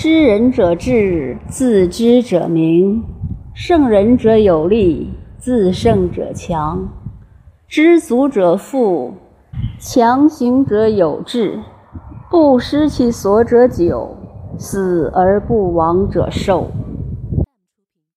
知人者智自知者明。胜人者有力自胜者强。知足者富强行者有志。不失其所者久死而不亡者寿。